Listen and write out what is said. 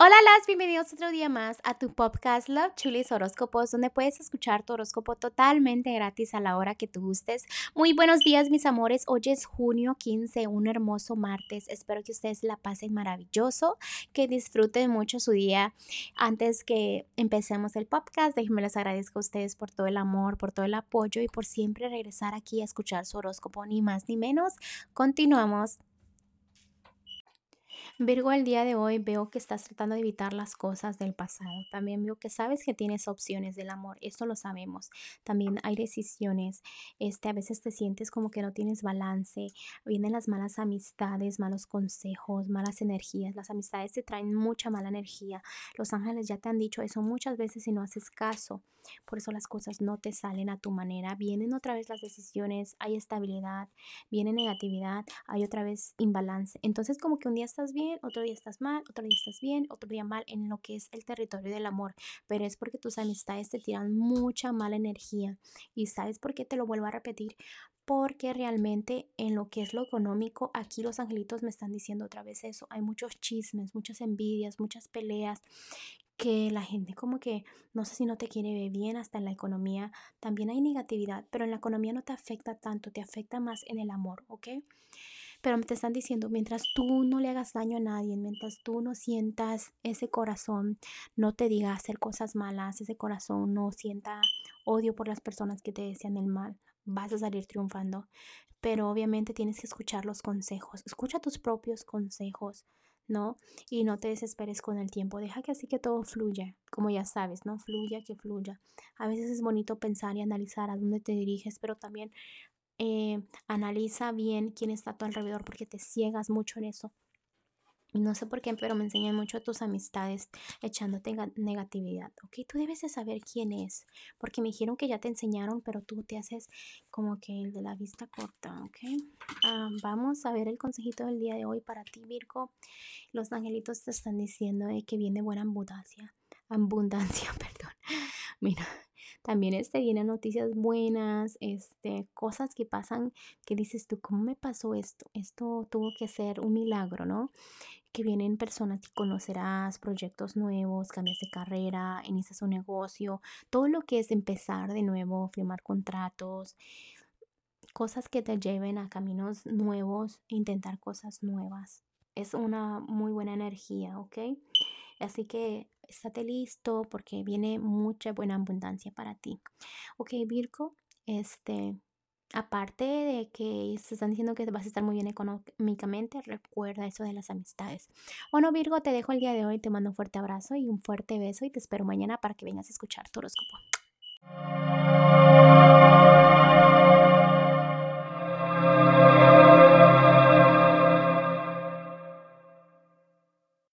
Hola, las bienvenidos otro día más a tu podcast Love Chulis Horóscopos, donde puedes escuchar tu horóscopo totalmente gratis a la hora que tú gustes. Muy buenos días, mis amores. Hoy es junio 15, un hermoso martes. Espero que ustedes la pasen maravilloso, que disfruten mucho su día. Antes que empecemos el podcast, déjenme les agradezco a ustedes por todo el amor, por todo el apoyo y por siempre regresar aquí a escuchar su horóscopo, ni más ni menos. Continuamos. Virgo, el día de hoy veo que estás tratando de evitar las cosas del pasado. También veo que sabes que tienes opciones del amor. Esto lo sabemos. También hay decisiones. Este, a veces te sientes como que no tienes balance. Vienen las malas amistades, malos consejos, malas energías. Las amistades te traen mucha mala energía. Los ángeles ya te han dicho eso muchas veces y no haces caso. Por eso las cosas no te salen a tu manera. Vienen otra vez las decisiones, hay estabilidad, viene negatividad, hay otra vez imbalance. Entonces como que un día estás bien otro día estás mal, otro día estás bien, otro día mal en lo que es el territorio del amor, pero es porque tus amistades te tiran mucha mala energía. ¿Y sabes por qué te lo vuelvo a repetir? Porque realmente en lo que es lo económico, aquí los angelitos me están diciendo otra vez eso. Hay muchos chismes, muchas envidias, muchas peleas que la gente como que no sé si no te quiere ver bien hasta en la economía, también hay negatividad, pero en la economía no te afecta tanto, te afecta más en el amor, ¿ok? Pero te están diciendo, mientras tú no le hagas daño a nadie, mientras tú no sientas ese corazón, no te diga hacer cosas malas, ese corazón no sienta odio por las personas que te desean el mal, vas a salir triunfando. Pero obviamente tienes que escuchar los consejos, escucha tus propios consejos. ¿no? Y no te desesperes con el tiempo, deja que así que todo fluya, como ya sabes, ¿no? Fluya, que fluya. A veces es bonito pensar y analizar a dónde te diriges, pero también eh, analiza bien quién está a tu alrededor porque te ciegas mucho en eso. No sé por qué, pero me enseñan mucho a tus amistades echándote negatividad, ¿ok? Tú debes de saber quién es, porque me dijeron que ya te enseñaron, pero tú te haces como que el de la vista corta, ¿ok? Ah, vamos a ver el consejito del día de hoy para ti, Virgo. Los angelitos te están diciendo que viene buena abundancia, abundancia, perdón. Mira, también este, vienen noticias buenas, este, cosas que pasan que dices tú, ¿cómo me pasó esto? Esto tuvo que ser un milagro, ¿no? Que vienen personas que conocerás, proyectos nuevos, cambias de carrera, inicias un negocio, todo lo que es empezar de nuevo, firmar contratos, cosas que te lleven a caminos nuevos, intentar cosas nuevas. Es una muy buena energía, ¿ok? Así que estate listo porque viene mucha buena abundancia para ti. Ok, Virgo, este, aparte de que se están diciendo que vas a estar muy bien económicamente, recuerda eso de las amistades. Bueno, Virgo, te dejo el día de hoy, te mando un fuerte abrazo y un fuerte beso y te espero mañana para que vengas a escuchar tu horóscopo.